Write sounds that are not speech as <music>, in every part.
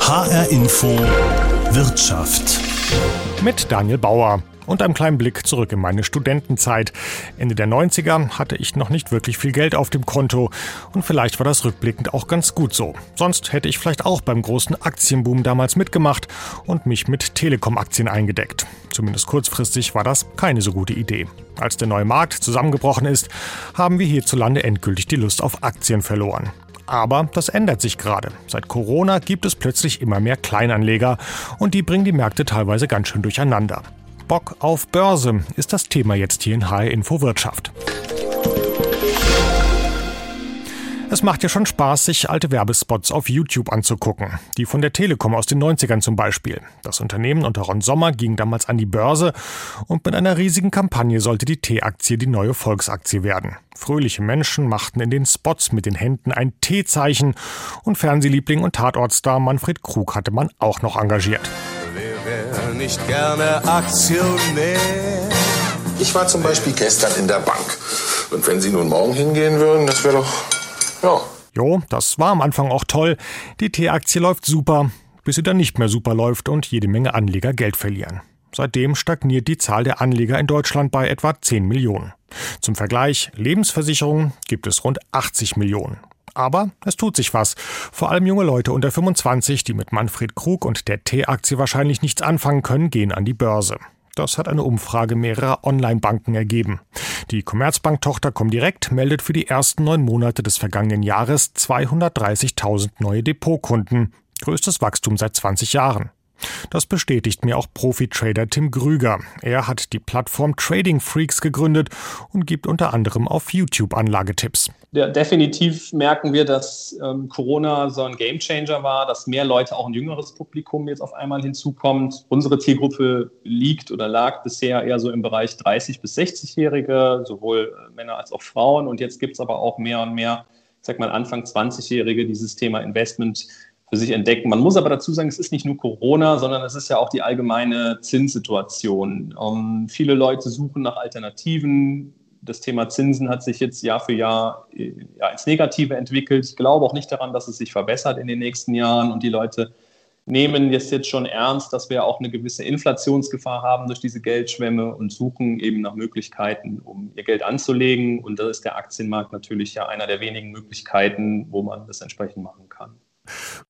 HR Info Wirtschaft. Mit Daniel Bauer und einem kleinen Blick zurück in meine Studentenzeit. Ende der 90er hatte ich noch nicht wirklich viel Geld auf dem Konto und vielleicht war das rückblickend auch ganz gut so. Sonst hätte ich vielleicht auch beim großen Aktienboom damals mitgemacht und mich mit Telekom-Aktien eingedeckt. Zumindest kurzfristig war das keine so gute Idee. Als der neue Markt zusammengebrochen ist, haben wir hierzulande endgültig die Lust auf Aktien verloren. Aber das ändert sich gerade. Seit Corona gibt es plötzlich immer mehr Kleinanleger und die bringen die Märkte teilweise ganz schön durcheinander. Bock auf Börse ist das Thema jetzt hier in HR Info Wirtschaft. Es macht ja schon Spaß, sich alte Werbespots auf YouTube anzugucken. Die von der Telekom aus den 90ern zum Beispiel. Das Unternehmen unter Ron Sommer ging damals an die Börse und mit einer riesigen Kampagne sollte die T-Aktie die neue Volksaktie werden. Fröhliche Menschen machten in den Spots mit den Händen ein T-Zeichen und Fernsehliebling und Tatortstar Manfred Krug hatte man auch noch engagiert wäre nicht gerne Aktionär. Ich war zum Beispiel gestern in der Bank. Und wenn Sie nun morgen hingehen würden, das wäre doch, ja. Jo, das war am Anfang auch toll. Die T-Aktie läuft super, bis sie dann nicht mehr super läuft und jede Menge Anleger Geld verlieren. Seitdem stagniert die Zahl der Anleger in Deutschland bei etwa 10 Millionen. Zum Vergleich, Lebensversicherungen gibt es rund 80 Millionen. Aber es tut sich was. Vor allem junge Leute unter 25, die mit Manfred Krug und der T-Aktie wahrscheinlich nichts anfangen können, gehen an die Börse. Das hat eine Umfrage mehrerer Online-Banken ergeben. Die Commerzbank-Tochter Comdirect meldet für die ersten neun Monate des vergangenen Jahres 230.000 neue Depotkunden. Größtes Wachstum seit 20 Jahren. Das bestätigt mir auch Profi-Trader Tim Grüger. Er hat die Plattform Trading Freaks gegründet und gibt unter anderem auf YouTube Anlagetipps. Ja, definitiv merken wir, dass ähm, Corona so ein Gamechanger war, dass mehr Leute, auch ein jüngeres Publikum jetzt auf einmal hinzukommt. Unsere Zielgruppe liegt oder lag bisher eher so im Bereich 30 bis 60-Jährige, sowohl äh, Männer als auch Frauen. Und jetzt gibt es aber auch mehr und mehr, ich sag mal, Anfang 20-Jährige, dieses Thema Investment für sich entdecken. Man muss aber dazu sagen, es ist nicht nur Corona, sondern es ist ja auch die allgemeine Zinssituation. Ähm, viele Leute suchen nach Alternativen. Das Thema Zinsen hat sich jetzt Jahr für Jahr ja, ins Negative entwickelt. Ich glaube auch nicht daran, dass es sich verbessert in den nächsten Jahren und die Leute nehmen es jetzt schon ernst, dass wir auch eine gewisse Inflationsgefahr haben durch diese Geldschwemme und suchen eben nach Möglichkeiten, um ihr Geld anzulegen. Und da ist der Aktienmarkt natürlich ja einer der wenigen Möglichkeiten, wo man das entsprechend machen kann.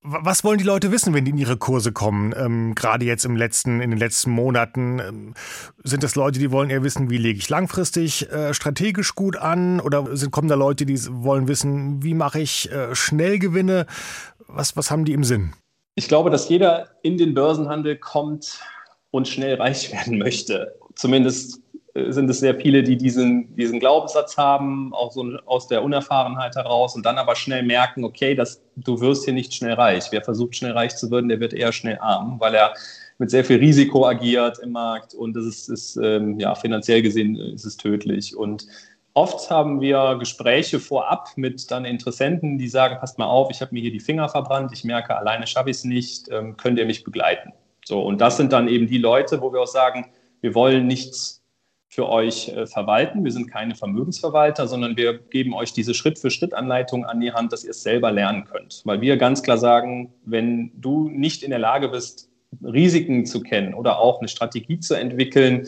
Was wollen die Leute wissen, wenn die in ihre Kurse kommen? Ähm, Gerade jetzt im letzten, in den letzten Monaten ähm, sind das Leute, die wollen eher wissen, wie lege ich langfristig äh, strategisch gut an? Oder sind, kommen da Leute, die wollen wissen, wie mache ich äh, schnell Gewinne? Was, was haben die im Sinn? Ich glaube, dass jeder in den Börsenhandel kommt und schnell reich <laughs> werden möchte. Zumindest sind es sehr viele, die diesen, diesen Glaubenssatz haben, auch so aus der Unerfahrenheit heraus und dann aber schnell merken, okay, das, du wirst hier nicht schnell reich. Wer versucht, schnell reich zu werden, der wird eher schnell arm, weil er mit sehr viel Risiko agiert im Markt und das ist, ist ähm, ja, finanziell gesehen ist es tödlich. Und oft haben wir Gespräche vorab mit dann Interessenten, die sagen, passt mal auf, ich habe mir hier die Finger verbrannt, ich merke, alleine schaffe ich es nicht, ähm, könnt ihr mich begleiten? So, und das sind dann eben die Leute, wo wir auch sagen, wir wollen nichts für euch äh, verwalten. Wir sind keine Vermögensverwalter, sondern wir geben euch diese Schritt-für-Schritt-Anleitung an die Hand, dass ihr es selber lernen könnt. Weil wir ganz klar sagen, wenn du nicht in der Lage bist, Risiken zu kennen oder auch eine Strategie zu entwickeln,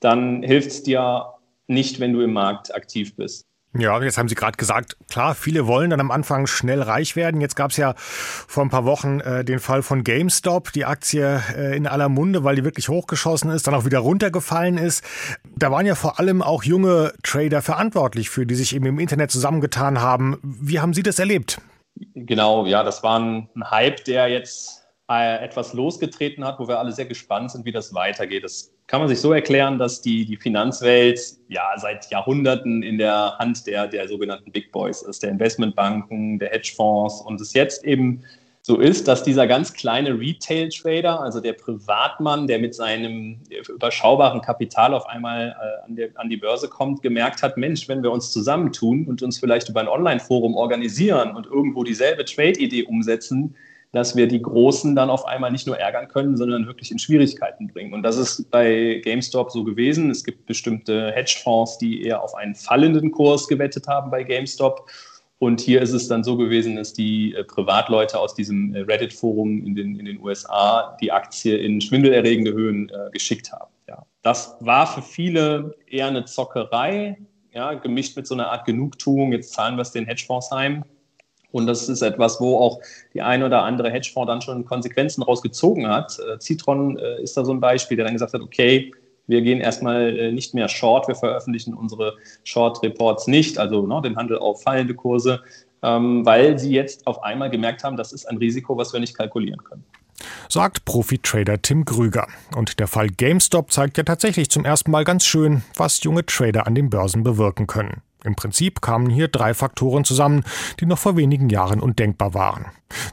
dann hilft es dir nicht, wenn du im Markt aktiv bist. Ja, jetzt haben Sie gerade gesagt, klar, viele wollen dann am Anfang schnell reich werden. Jetzt gab es ja vor ein paar Wochen äh, den Fall von GameStop, die Aktie äh, in aller Munde, weil die wirklich hochgeschossen ist, dann auch wieder runtergefallen ist. Da waren ja vor allem auch junge Trader verantwortlich für, die sich eben im Internet zusammengetan haben. Wie haben Sie das erlebt? Genau, ja, das war ein Hype, der jetzt äh, etwas losgetreten hat, wo wir alle sehr gespannt sind, wie das weitergeht. Das kann man sich so erklären, dass die, die Finanzwelt ja seit Jahrhunderten in der Hand der, der sogenannten Big Boys ist, der Investmentbanken, der Hedgefonds. Und es jetzt eben so ist, dass dieser ganz kleine Retail-Trader, also der Privatmann, der mit seinem überschaubaren Kapital auf einmal äh, an, der, an, die Börse kommt, gemerkt hat, Mensch, wenn wir uns zusammentun und uns vielleicht über ein Online-Forum organisieren und irgendwo dieselbe Trade-Idee umsetzen, dass wir die Großen dann auf einmal nicht nur ärgern können, sondern wirklich in Schwierigkeiten bringen. Und das ist bei GameStop so gewesen. Es gibt bestimmte Hedgefonds, die eher auf einen fallenden Kurs gewettet haben bei GameStop. Und hier ist es dann so gewesen, dass die äh, Privatleute aus diesem äh, Reddit-Forum in den, in den USA die Aktie in schwindelerregende Höhen äh, geschickt haben. Ja. Das war für viele eher eine Zockerei, ja, gemischt mit so einer Art Genugtuung. Jetzt zahlen wir es den Hedgefonds heim. Und das ist etwas, wo auch die ein oder andere Hedgefonds dann schon Konsequenzen rausgezogen hat. Äh, Citron äh, ist da so ein Beispiel, der dann gesagt hat, okay, wir gehen erstmal äh, nicht mehr short, wir veröffentlichen unsere Short-Reports nicht, also ne, den Handel auf fallende Kurse, ähm, weil sie jetzt auf einmal gemerkt haben, das ist ein Risiko, was wir nicht kalkulieren können. Sagt Profi-Trader Tim Grüger. Und der Fall GameStop zeigt ja tatsächlich zum ersten Mal ganz schön, was junge Trader an den Börsen bewirken können. Im Prinzip kamen hier drei Faktoren zusammen, die noch vor wenigen Jahren undenkbar waren.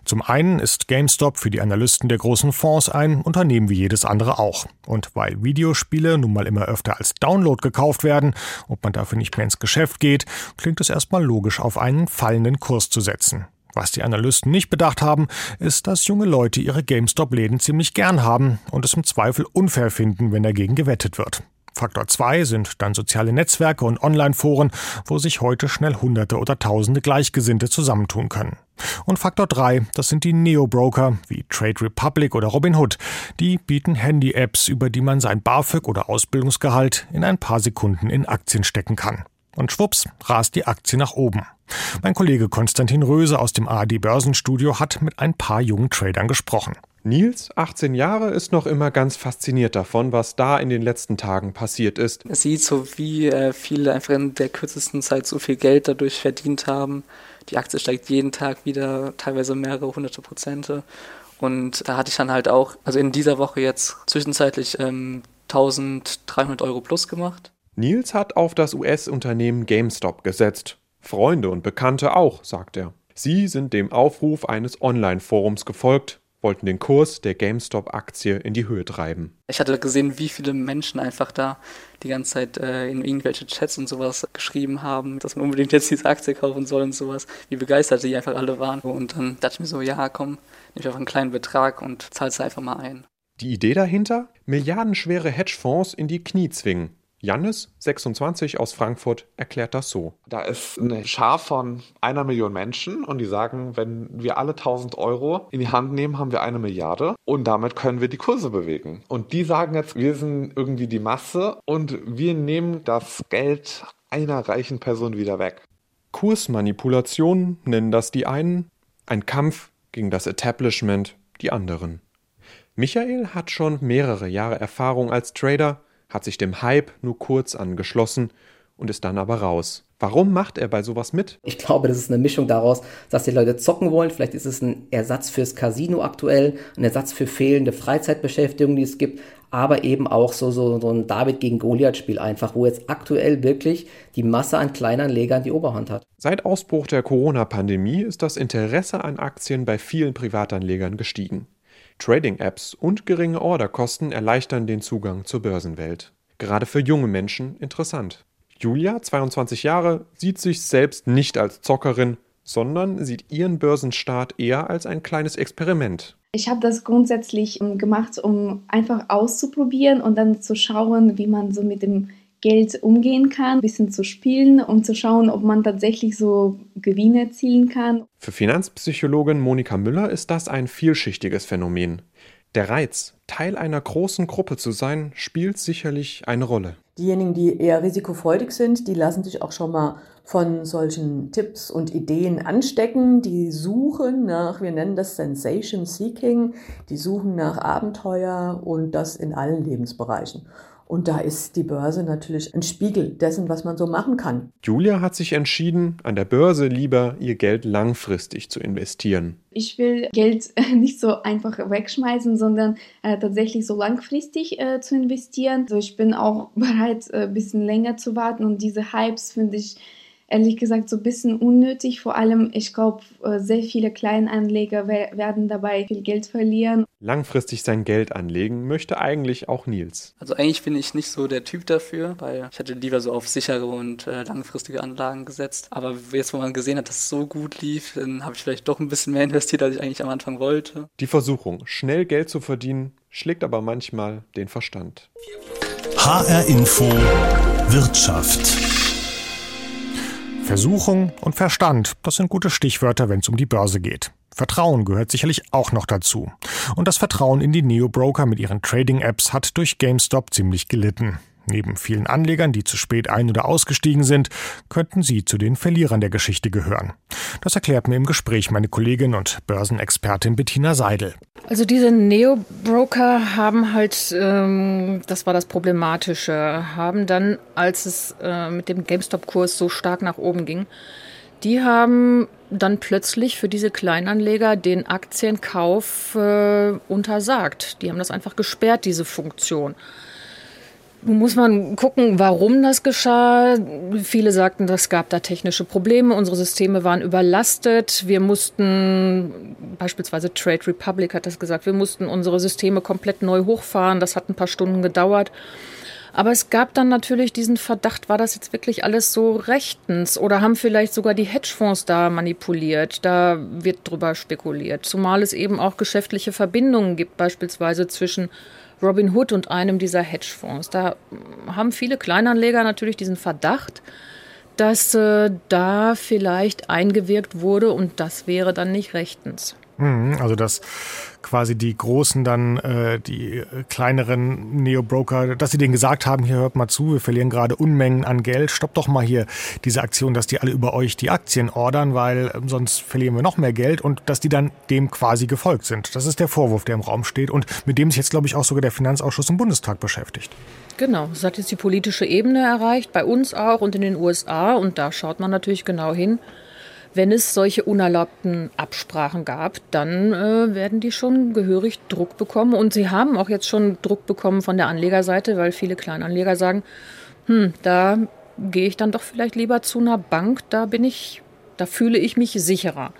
Zum einen ist GameStop für die Analysten der großen Fonds ein Unternehmen wie jedes andere auch. Und weil Videospiele nun mal immer öfter als Download gekauft werden und man dafür nicht mehr ins Geschäft geht, klingt es erstmal logisch, auf einen fallenden Kurs zu setzen. Was die Analysten nicht bedacht haben, ist, dass junge Leute ihre GameStop-Läden ziemlich gern haben und es im Zweifel unfair finden, wenn dagegen gewettet wird. Faktor 2 sind dann soziale Netzwerke und Online-Foren, wo sich heute schnell Hunderte oder Tausende Gleichgesinnte zusammentun können. Und Faktor 3, das sind die Neo-Broker wie Trade Republic oder Robinhood. Die bieten Handy-Apps, über die man sein BAföG oder Ausbildungsgehalt in ein paar Sekunden in Aktien stecken kann. Und schwupps, rast die Aktie nach oben. Mein Kollege Konstantin Röse aus dem ARD Börsenstudio hat mit ein paar jungen Tradern gesprochen. Nils, 18 Jahre, ist noch immer ganz fasziniert davon, was da in den letzten Tagen passiert ist. Es sieht so, wie äh, viele einfach in der kürzesten Zeit so viel Geld dadurch verdient haben. Die Aktie steigt jeden Tag wieder, teilweise mehrere hunderte Prozente. Und da hatte ich dann halt auch, also in dieser Woche jetzt zwischenzeitlich ähm, 1300 Euro plus gemacht. Nils hat auf das US-Unternehmen GameStop gesetzt. Freunde und Bekannte auch, sagt er. Sie sind dem Aufruf eines Online-Forums gefolgt, wollten den Kurs der GameStop-Aktie in die Höhe treiben. Ich hatte gesehen, wie viele Menschen einfach da die ganze Zeit äh, in irgendwelche Chats und sowas geschrieben haben, dass man unbedingt jetzt diese Aktie kaufen soll und sowas, wie begeistert die einfach alle waren. Und dann dachte ich mir so, ja, komm, nehme ich einfach einen kleinen Betrag und zahl's einfach mal ein. Die Idee dahinter? Milliardenschwere Hedgefonds in die Knie zwingen. Jannis, 26 aus Frankfurt, erklärt das so. Da ist eine Schar von einer Million Menschen und die sagen, wenn wir alle 1000 Euro in die Hand nehmen, haben wir eine Milliarde und damit können wir die Kurse bewegen. Und die sagen jetzt, wir sind irgendwie die Masse und wir nehmen das Geld einer reichen Person wieder weg. Kursmanipulation nennen das die einen, ein Kampf gegen das Establishment die anderen. Michael hat schon mehrere Jahre Erfahrung als Trader hat sich dem Hype nur kurz angeschlossen und ist dann aber raus. Warum macht er bei sowas mit? Ich glaube, das ist eine Mischung daraus, dass die Leute zocken wollen. Vielleicht ist es ein Ersatz fürs Casino aktuell, ein Ersatz für fehlende Freizeitbeschäftigung, die es gibt, aber eben auch so, so, so ein David gegen Goliath-Spiel einfach, wo jetzt aktuell wirklich die Masse an Kleinanlegern die Oberhand hat. Seit Ausbruch der Corona-Pandemie ist das Interesse an Aktien bei vielen Privatanlegern gestiegen. Trading-Apps und geringe Orderkosten erleichtern den Zugang zur Börsenwelt. Gerade für junge Menschen interessant. Julia, 22 Jahre, sieht sich selbst nicht als Zockerin, sondern sieht ihren Börsenstart eher als ein kleines Experiment. Ich habe das grundsätzlich ähm, gemacht, um einfach auszuprobieren und dann zu schauen, wie man so mit dem Geld umgehen kann, ein bisschen zu spielen, um zu schauen, ob man tatsächlich so Gewinne erzielen kann. Für Finanzpsychologin Monika Müller ist das ein vielschichtiges Phänomen. Der Reiz, Teil einer großen Gruppe zu sein, spielt sicherlich eine Rolle. Diejenigen, die eher risikofreudig sind, die lassen sich auch schon mal von solchen Tipps und Ideen anstecken. Die suchen nach, wir nennen das Sensation Seeking, die suchen nach Abenteuer und das in allen Lebensbereichen. Und da ist die Börse natürlich ein Spiegel dessen, was man so machen kann. Julia hat sich entschieden, an der Börse lieber ihr Geld langfristig zu investieren. Ich will Geld <laughs> nicht so einfach wegschmeißen, sondern äh, tatsächlich so langfristig äh, zu investieren. Also ich bin auch <laughs> bereit, äh, ein bisschen länger zu warten und diese Hypes finde ich ehrlich gesagt so ein bisschen unnötig. Vor allem, ich glaube, äh, sehr viele Kleinanleger werden dabei viel Geld verlieren. Langfristig sein Geld anlegen möchte eigentlich auch Nils. Also eigentlich bin ich nicht so der Typ dafür, weil ich hätte lieber so auf sichere und äh, langfristige Anlagen gesetzt. Aber jetzt, wo man gesehen hat, dass es so gut lief, dann habe ich vielleicht doch ein bisschen mehr <laughs> investiert, als ich eigentlich am Anfang wollte. Die Versuchung, schnell Geld zu verdienen, schlägt aber manchmal den Verstand. HR Info Wirtschaft Versuchung und Verstand, das sind gute Stichwörter, wenn es um die Börse geht. Vertrauen gehört sicherlich auch noch dazu. Und das Vertrauen in die Neo-Broker mit ihren Trading-Apps hat durch GameStop ziemlich gelitten. Neben vielen Anlegern, die zu spät ein- oder ausgestiegen sind, könnten sie zu den Verlierern der Geschichte gehören. Das erklärt mir im Gespräch meine Kollegin und Börsenexpertin Bettina Seidel. Also diese Neo-Broker haben halt, ähm, das war das Problematische, haben dann, als es äh, mit dem GameStop-Kurs so stark nach oben ging, die haben dann plötzlich für diese Kleinanleger den Aktienkauf äh, untersagt. Die haben das einfach gesperrt, diese Funktion. Muss man gucken, warum das geschah. Viele sagten, es gab da technische Probleme. Unsere Systeme waren überlastet. Wir mussten, beispielsweise Trade Republic hat das gesagt, wir mussten unsere Systeme komplett neu hochfahren. Das hat ein paar Stunden gedauert. Aber es gab dann natürlich diesen Verdacht, war das jetzt wirklich alles so rechtens oder haben vielleicht sogar die Hedgefonds da manipuliert? Da wird drüber spekuliert. Zumal es eben auch geschäftliche Verbindungen gibt, beispielsweise zwischen Robin Hood und einem dieser Hedgefonds. Da haben viele Kleinanleger natürlich diesen Verdacht, dass äh, da vielleicht eingewirkt wurde und das wäre dann nicht rechtens. Mhm, also dass quasi die Großen dann, äh, die kleineren Neo-Broker, dass sie denen gesagt haben, hier hört mal zu, wir verlieren gerade Unmengen an Geld, stoppt doch mal hier diese Aktion, dass die alle über euch die Aktien ordern, weil ähm, sonst verlieren wir noch mehr Geld und dass die dann dem quasi gefolgt sind. Das ist der Vorwurf, der im Raum steht und mit dem sich jetzt, glaube ich, auch sogar der Finanzausschuss im Bundestag beschäftigt. Genau, das hat jetzt die politische Ebene erreicht, bei uns auch und in den USA und da schaut man natürlich genau hin wenn es solche unerlaubten Absprachen gab, dann äh, werden die schon gehörig Druck bekommen. Und sie haben auch jetzt schon Druck bekommen von der Anlegerseite, weil viele Kleinanleger sagen, hm, da gehe ich dann doch vielleicht lieber zu einer Bank, da bin ich, da fühle ich mich sicherer.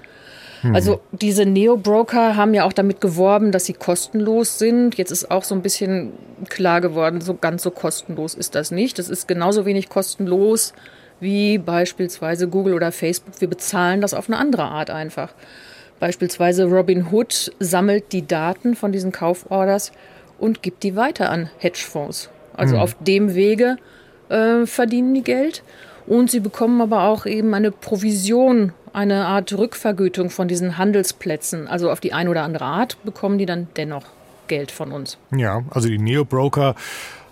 Mhm. Also diese Neo-Broker haben ja auch damit geworben, dass sie kostenlos sind. Jetzt ist auch so ein bisschen klar geworden, so ganz so kostenlos ist das nicht. Das ist genauso wenig kostenlos wie beispielsweise Google oder Facebook. Wir bezahlen das auf eine andere Art einfach. Beispielsweise Robinhood sammelt die Daten von diesen Kauforders und gibt die weiter an Hedgefonds. Also mhm. auf dem Wege äh, verdienen die Geld. Und sie bekommen aber auch eben eine Provision, eine Art Rückvergütung von diesen Handelsplätzen. Also auf die eine oder andere Art bekommen die dann dennoch Geld von uns. Ja, also die Neo-Broker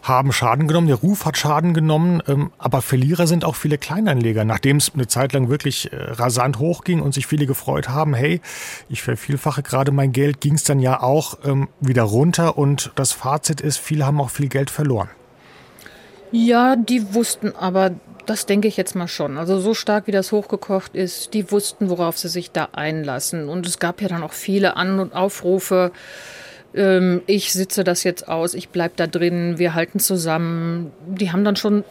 haben Schaden genommen, der Ruf hat Schaden genommen, ähm, aber Verlierer sind auch viele Kleinanleger. Nachdem es eine Zeit lang wirklich äh, rasant hochging und sich viele gefreut haben, hey, ich vervielfache gerade mein Geld, ging es dann ja auch ähm, wieder runter und das Fazit ist, viele haben auch viel Geld verloren. Ja, die wussten aber, das denke ich jetzt mal schon. Also so stark wie das hochgekocht ist, die wussten, worauf sie sich da einlassen. Und es gab ja dann auch viele An- und Aufrufe ähm, ich sitze das jetzt aus, ich bleibe da drin, wir halten zusammen. Die haben dann schon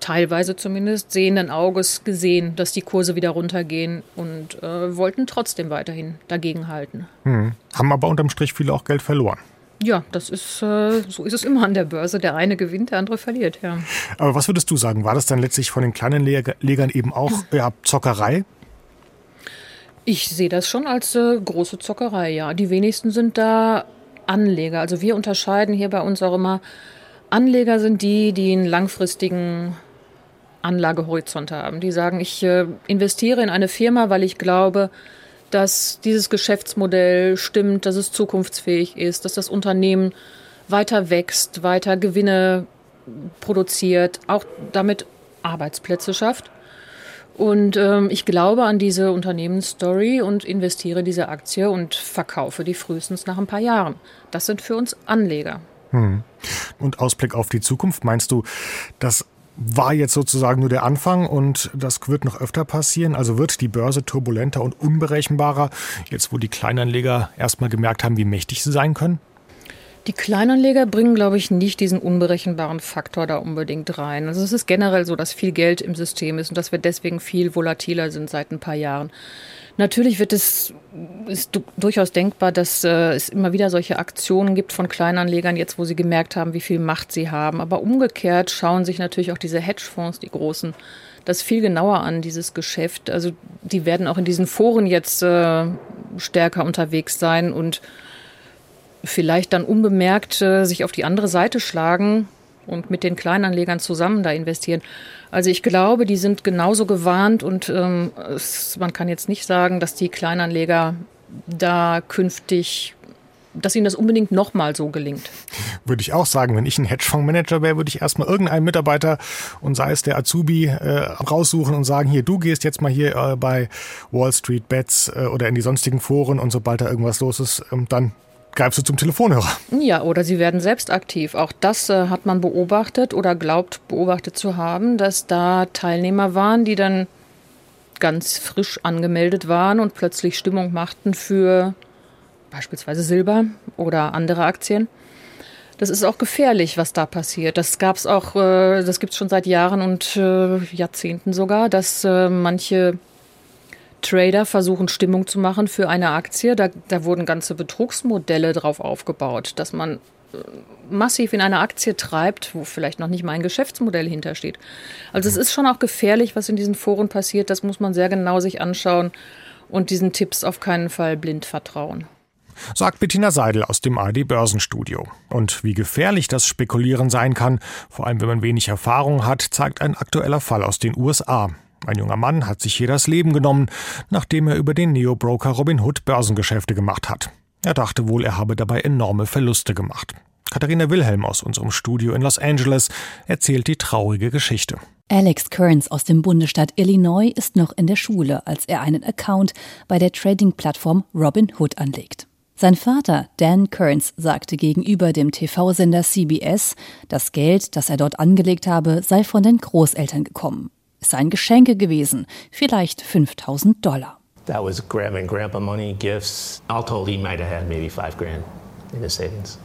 teilweise zumindest sehenden Auges gesehen, dass die Kurse wieder runtergehen und äh, wollten trotzdem weiterhin dagegenhalten. Hm. Haben aber unterm Strich viele auch Geld verloren. Ja, das ist äh, so ist es immer an der Börse. Der eine gewinnt, der andere verliert. Ja. Aber was würdest du sagen? War das dann letztlich von den kleinen Legern eben auch ja, Zockerei? Ich sehe das schon als äh, große Zockerei. Ja, die wenigsten sind da Anleger. Also wir unterscheiden hier bei uns auch immer, Anleger sind die, die einen langfristigen Anlagehorizont haben. Die sagen, ich äh, investiere in eine Firma, weil ich glaube, dass dieses Geschäftsmodell stimmt, dass es zukunftsfähig ist, dass das Unternehmen weiter wächst, weiter Gewinne produziert, auch damit Arbeitsplätze schafft. Und ähm, ich glaube an diese Unternehmensstory und investiere diese Aktie und verkaufe die frühestens nach ein paar Jahren. Das sind für uns Anleger. Hm. Und Ausblick auf die Zukunft, meinst du, das war jetzt sozusagen nur der Anfang und das wird noch öfter passieren? Also wird die Börse turbulenter und unberechenbarer, jetzt wo die Kleinanleger erstmal gemerkt haben, wie mächtig sie sein können? Die Kleinanleger bringen, glaube ich, nicht diesen unberechenbaren Faktor da unbedingt rein. Also es ist generell so, dass viel Geld im System ist und dass wir deswegen viel volatiler sind seit ein paar Jahren. Natürlich wird es ist durchaus denkbar, dass äh, es immer wieder solche Aktionen gibt von Kleinanlegern, jetzt wo sie gemerkt haben, wie viel Macht sie haben. Aber umgekehrt schauen sich natürlich auch diese Hedgefonds, die großen, das viel genauer an, dieses Geschäft. Also die werden auch in diesen Foren jetzt äh, stärker unterwegs sein und vielleicht dann unbemerkt äh, sich auf die andere Seite schlagen, und mit den Kleinanlegern zusammen da investieren. Also ich glaube, die sind genauso gewarnt und ähm, es, man kann jetzt nicht sagen, dass die Kleinanleger da künftig dass ihnen das unbedingt nochmal so gelingt. Würde ich auch sagen, wenn ich ein Hedgefondsmanager wäre, würde ich erstmal irgendeinen Mitarbeiter und sei es der Azubi äh, raussuchen und sagen, hier, du gehst jetzt mal hier äh, bei Wall Street Bets äh, oder in die sonstigen Foren und sobald da irgendwas los ist, ähm, dann greifst du zum Telefonhörer. Ja, oder sie werden selbst aktiv. Auch das äh, hat man beobachtet oder glaubt beobachtet zu haben, dass da Teilnehmer waren, die dann ganz frisch angemeldet waren und plötzlich Stimmung machten für beispielsweise Silber oder andere Aktien. Das ist auch gefährlich, was da passiert. Das gab es auch, äh, das gibt es schon seit Jahren und äh, Jahrzehnten sogar, dass äh, manche Trader versuchen, Stimmung zu machen für eine Aktie. Da, da wurden ganze Betrugsmodelle drauf aufgebaut, dass man massiv in eine Aktie treibt, wo vielleicht noch nicht mal ein Geschäftsmodell hintersteht. Also es ist schon auch gefährlich, was in diesen Foren passiert. Das muss man sehr genau sich anschauen und diesen Tipps auf keinen Fall blind vertrauen sagt Bettina Seidel aus dem AD Börsenstudio. Und wie gefährlich das Spekulieren sein kann, vor allem wenn man wenig Erfahrung hat, zeigt ein aktueller Fall aus den USA. Ein junger Mann hat sich hier das Leben genommen, nachdem er über den Neo-Broker Robinhood Börsengeschäfte gemacht hat. Er dachte wohl, er habe dabei enorme Verluste gemacht. Katharina Wilhelm aus unserem Studio in Los Angeles erzählt die traurige Geschichte. Alex Kearns aus dem Bundesstaat Illinois ist noch in der Schule, als er einen Account bei der Trading-Plattform Robinhood anlegt. Sein Vater, Dan Kearns, sagte gegenüber dem TV-Sender CBS, das Geld, das er dort angelegt habe, sei von den Großeltern gekommen. Es seien Geschenke gewesen, vielleicht 5000 Dollar. That was grandma and grandpa money, gifts. All told, he might have had maybe five grand.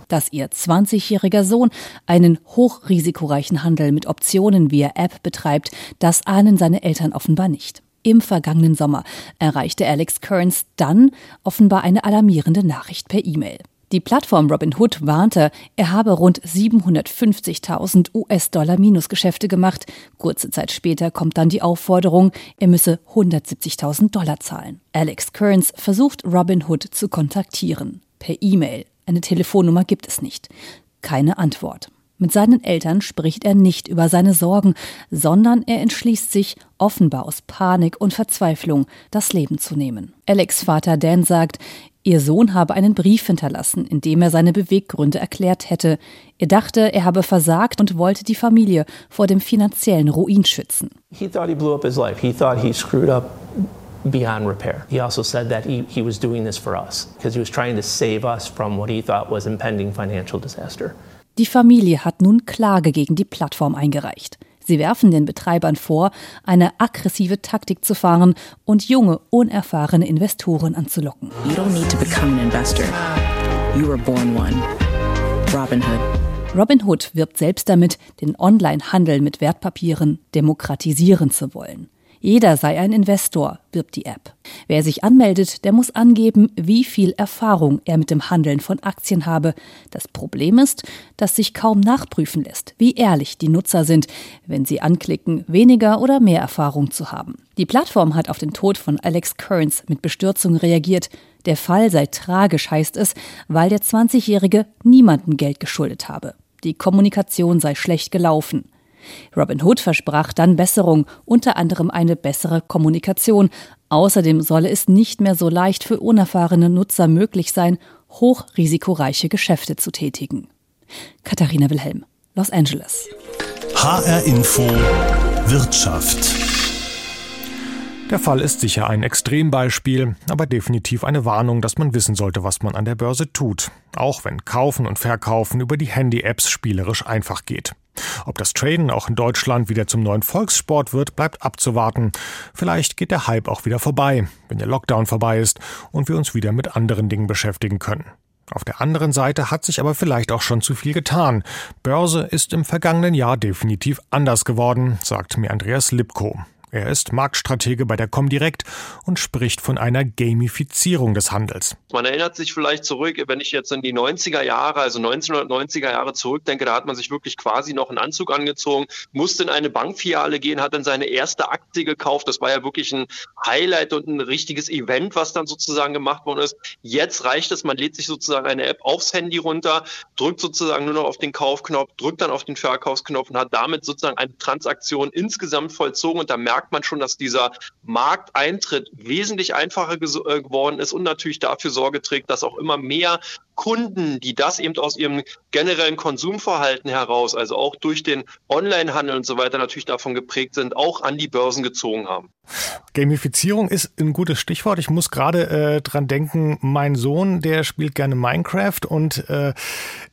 Dass ihr 20-jähriger Sohn einen hochrisikoreichen Handel mit Optionen via App betreibt, das ahnen seine Eltern offenbar nicht. Im vergangenen Sommer erreichte Alex Kearns dann offenbar eine alarmierende Nachricht per E-Mail. Die Plattform Robinhood warnte, er habe rund 750.000 US-Dollar Minusgeschäfte gemacht. Kurze Zeit später kommt dann die Aufforderung, er müsse 170.000 Dollar zahlen. Alex Kearns versucht Robinhood zu kontaktieren. Per E-Mail. Eine Telefonnummer gibt es nicht. Keine Antwort. Mit seinen Eltern spricht er nicht über seine Sorgen, sondern er entschließt sich, offenbar aus Panik und Verzweiflung, das Leben zu nehmen. Alex Vater Dan sagt, ihr Sohn habe einen Brief hinterlassen, in dem er seine Beweggründe erklärt hätte. Er dachte, er habe versagt und wollte die Familie vor dem finanziellen Ruin schützen. He thought he blew up his life. He thought he screwed up beyond repair. He also said that he, he was doing this for us because he was trying to save us from what he thought was impending financial disaster. Die Familie hat nun Klage gegen die Plattform eingereicht. Sie werfen den Betreibern vor, eine aggressive Taktik zu fahren und junge, unerfahrene Investoren anzulocken. You don't need to become an investor. You were born one. Robinhood. Robinhood wirbt selbst damit, den Online-Handel mit Wertpapieren demokratisieren zu wollen. Jeder sei ein Investor, wirbt die App. Wer sich anmeldet, der muss angeben, wie viel Erfahrung er mit dem Handeln von Aktien habe. Das Problem ist, dass sich kaum nachprüfen lässt, wie ehrlich die Nutzer sind, wenn sie anklicken, weniger oder mehr Erfahrung zu haben. Die Plattform hat auf den Tod von Alex Kearns mit Bestürzung reagiert. Der Fall sei tragisch, heißt es, weil der 20-Jährige niemandem Geld geschuldet habe. Die Kommunikation sei schlecht gelaufen. Robin Hood versprach dann Besserung, unter anderem eine bessere Kommunikation. Außerdem solle es nicht mehr so leicht für unerfahrene Nutzer möglich sein, hochrisikoreiche Geschäfte zu tätigen. Katharina Wilhelm, Los Angeles. HR Info Wirtschaft. Der Fall ist sicher ein Extrembeispiel, aber definitiv eine Warnung, dass man wissen sollte, was man an der Börse tut. Auch wenn Kaufen und Verkaufen über die Handy-Apps spielerisch einfach geht. Ob das Traden auch in Deutschland wieder zum neuen Volkssport wird, bleibt abzuwarten. Vielleicht geht der Hype auch wieder vorbei, wenn der Lockdown vorbei ist und wir uns wieder mit anderen Dingen beschäftigen können. Auf der anderen Seite hat sich aber vielleicht auch schon zu viel getan. Börse ist im vergangenen Jahr definitiv anders geworden, sagt mir Andreas Lipko. Er ist Marktstratege bei der Comdirect und spricht von einer Gamifizierung des Handels. Man erinnert sich vielleicht zurück, wenn ich jetzt in die 90er Jahre, also 1990er Jahre zurückdenke, da hat man sich wirklich quasi noch einen Anzug angezogen, musste in eine Bankfiliale gehen, hat dann seine erste Aktie gekauft. Das war ja wirklich ein Highlight und ein richtiges Event, was dann sozusagen gemacht worden ist. Jetzt reicht es, man lädt sich sozusagen eine App aufs Handy runter, drückt sozusagen nur noch auf den Kaufknopf, drückt dann auf den Verkaufsknopf und hat damit sozusagen eine Transaktion insgesamt vollzogen und da merkt merkt man schon, dass dieser Markteintritt wesentlich einfacher äh, geworden ist und natürlich dafür Sorge trägt, dass auch immer mehr Kunden, die das eben aus ihrem generellen Konsumverhalten heraus, also auch durch den Onlinehandel und so weiter natürlich davon geprägt sind, auch an die Börsen gezogen haben. Gamifizierung ist ein gutes Stichwort. Ich muss gerade äh, dran denken, mein Sohn, der spielt gerne Minecraft und äh,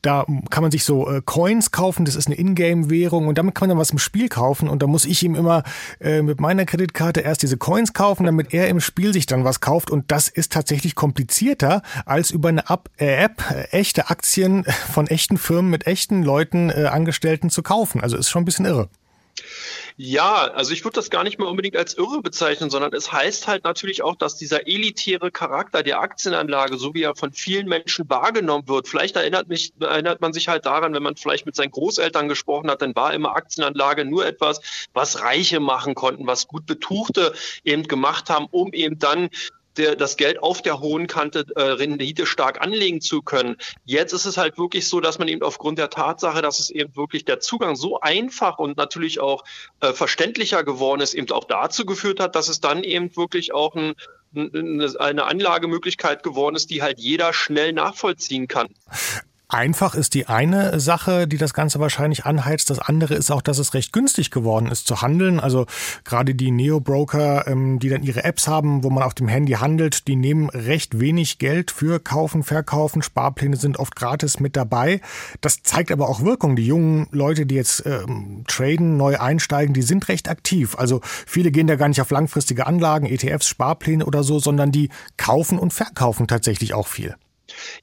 da kann man sich so äh, Coins kaufen, das ist eine Ingame-Währung und damit kann man dann was im Spiel kaufen und da muss ich ihm immer äh, mit meiner Kreditkarte erst diese Coins kaufen, damit er im Spiel sich dann was kauft und das ist tatsächlich komplizierter als über eine App, äh, App echte Aktien von echten Firmen mit echten Leuten, äh, Angestellten zu kaufen. Also ist schon ein bisschen irre. Ja, also ich würde das gar nicht mal unbedingt als irre bezeichnen, sondern es heißt halt natürlich auch, dass dieser elitäre Charakter der Aktienanlage, so wie er von vielen Menschen wahrgenommen wird, vielleicht erinnert, mich, erinnert man sich halt daran, wenn man vielleicht mit seinen Großeltern gesprochen hat, dann war immer Aktienanlage nur etwas, was Reiche machen konnten, was gut Betuchte eben gemacht haben, um eben dann der, das Geld auf der hohen Kante äh, Rendite stark anlegen zu können. Jetzt ist es halt wirklich so, dass man eben aufgrund der Tatsache, dass es eben wirklich der Zugang so einfach und natürlich auch äh, verständlicher geworden ist, eben auch dazu geführt hat, dass es dann eben wirklich auch ein eine Anlagemöglichkeit geworden ist, die halt jeder schnell nachvollziehen kann. Einfach ist die eine Sache, die das Ganze wahrscheinlich anheizt. Das andere ist auch, dass es recht günstig geworden ist zu handeln. Also gerade die Neo-Broker, ähm, die dann ihre Apps haben, wo man auf dem Handy handelt, die nehmen recht wenig Geld für Kaufen, Verkaufen. Sparpläne sind oft gratis mit dabei. Das zeigt aber auch Wirkung. Die jungen Leute, die jetzt ähm, traden, neu einsteigen, die sind recht aktiv. Also viele gehen da gar nicht auf langfristige Anlagen, ETFs, Sparpläne oder so, sondern die kaufen und verkaufen tatsächlich auch viel.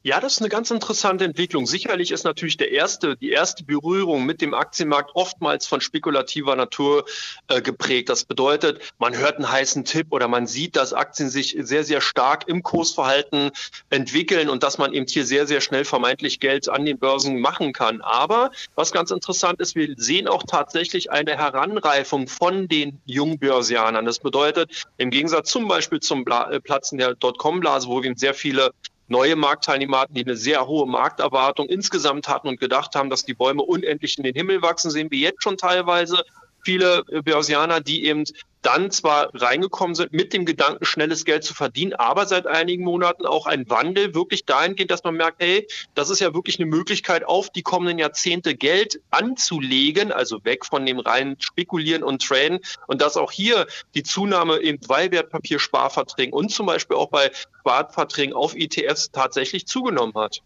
Ja, das ist eine ganz interessante Entwicklung. Sicherlich ist natürlich der erste, die erste Berührung mit dem Aktienmarkt oftmals von spekulativer Natur äh, geprägt. Das bedeutet, man hört einen heißen Tipp oder man sieht, dass Aktien sich sehr, sehr stark im Kursverhalten entwickeln und dass man eben hier sehr, sehr schnell vermeintlich Geld an den Börsen machen kann. Aber was ganz interessant ist, wir sehen auch tatsächlich eine Heranreifung von den Jungbörsianern. Das bedeutet, im Gegensatz zum Beispiel zum äh, Platzen der Dotcom-Blase, wo wir sehr viele neue Marktteilnehmer hatten, die eine sehr hohe Markterwartung insgesamt hatten und gedacht haben, dass die Bäume unendlich in den Himmel wachsen, sehen wir jetzt schon teilweise viele Börsianer, die eben dann zwar reingekommen sind mit dem Gedanken, schnelles Geld zu verdienen, aber seit einigen Monaten auch ein Wandel wirklich dahingehend, dass man merkt, hey, das ist ja wirklich eine Möglichkeit, auf die kommenden Jahrzehnte Geld anzulegen, also weg von dem reinen Spekulieren und Traden und dass auch hier die Zunahme eben bei Wertpapiersparverträgen und zum Beispiel auch bei Sparverträgen auf ETFs tatsächlich zugenommen hat.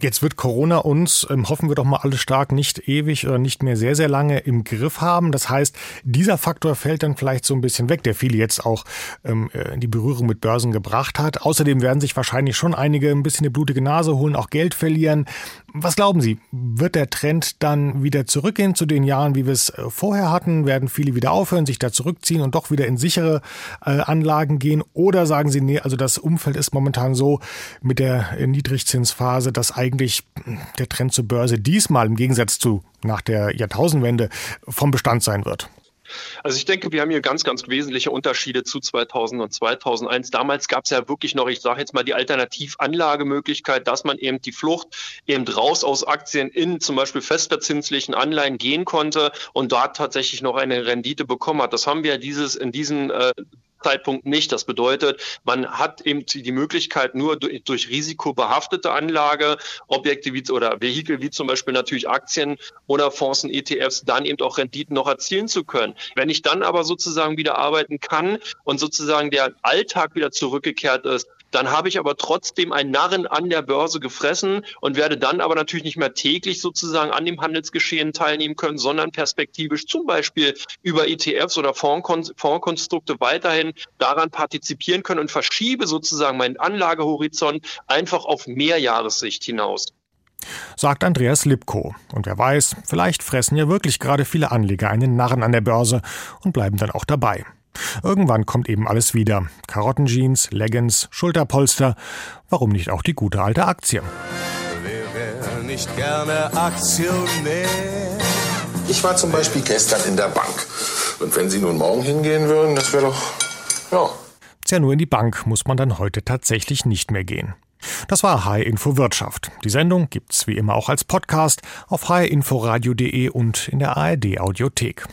Jetzt wird Corona uns, ähm, hoffen wir doch mal alle stark, nicht ewig oder nicht mehr sehr, sehr lange im Griff haben. Das heißt, dieser Faktor fällt dann vielleicht so ein bisschen weg, der viele jetzt auch ähm, äh, in die Berührung mit Börsen gebracht hat. Außerdem werden sich wahrscheinlich schon einige ein bisschen eine blutige Nase holen, auch Geld verlieren. Was glauben Sie? Wird der Trend dann wieder zurückgehen zu den Jahren, wie wir es äh, vorher hatten? Werden viele wieder aufhören, sich da zurückziehen und doch wieder in sichere äh, Anlagen gehen? Oder sagen Sie, nee, also das Umfeld ist momentan so mit der äh, Niedrigzinsphase, dass eigentlich der Trend zur Börse diesmal im Gegensatz zu nach der Jahrtausendwende vom Bestand sein wird? Also ich denke, wir haben hier ganz, ganz wesentliche Unterschiede zu 2000 und 2001. Damals gab es ja wirklich noch, ich sage jetzt mal, die Alternativanlagemöglichkeit, dass man eben die Flucht eben raus aus Aktien in zum Beispiel festverzinslichen Anleihen gehen konnte und dort tatsächlich noch eine Rendite bekommen hat. Das haben wir dieses in diesen äh, Zeitpunkt nicht. Das bedeutet, man hat eben die Möglichkeit, nur durch, risikobehaftete Anlage, Objekte wie, oder Vehikel wie zum Beispiel natürlich Aktien oder Fonds und ETFs, dann eben auch Renditen noch erzielen zu können. Wenn ich dann aber sozusagen wieder arbeiten kann und sozusagen der Alltag wieder zurückgekehrt ist, dann habe ich aber trotzdem einen Narren an der Börse gefressen und werde dann aber natürlich nicht mehr täglich sozusagen an dem Handelsgeschehen teilnehmen können, sondern perspektivisch zum Beispiel über ETFs oder Fondskonstrukte weiterhin daran partizipieren können und verschiebe sozusagen meinen Anlagehorizont einfach auf Mehrjahressicht hinaus. Sagt Andreas Lipko. Und wer weiß, vielleicht fressen ja wirklich gerade viele Anleger einen Narren an der Börse und bleiben dann auch dabei. Irgendwann kommt eben alles wieder. Karottenjeans, Leggings, Schulterpolster. Warum nicht auch die gute alte Aktie? Wer wäre nicht gerne Aktionär? Ich war zum Beispiel gestern in der Bank. Und wenn Sie nun morgen hingehen würden, das wäre doch, ja. Tja, nur in die Bank muss man dann heute tatsächlich nicht mehr gehen. Das war HR Info Wirtschaft. Die Sendung gibt's wie immer auch als Podcast auf hrinforadio.de und in der ARD Audiothek.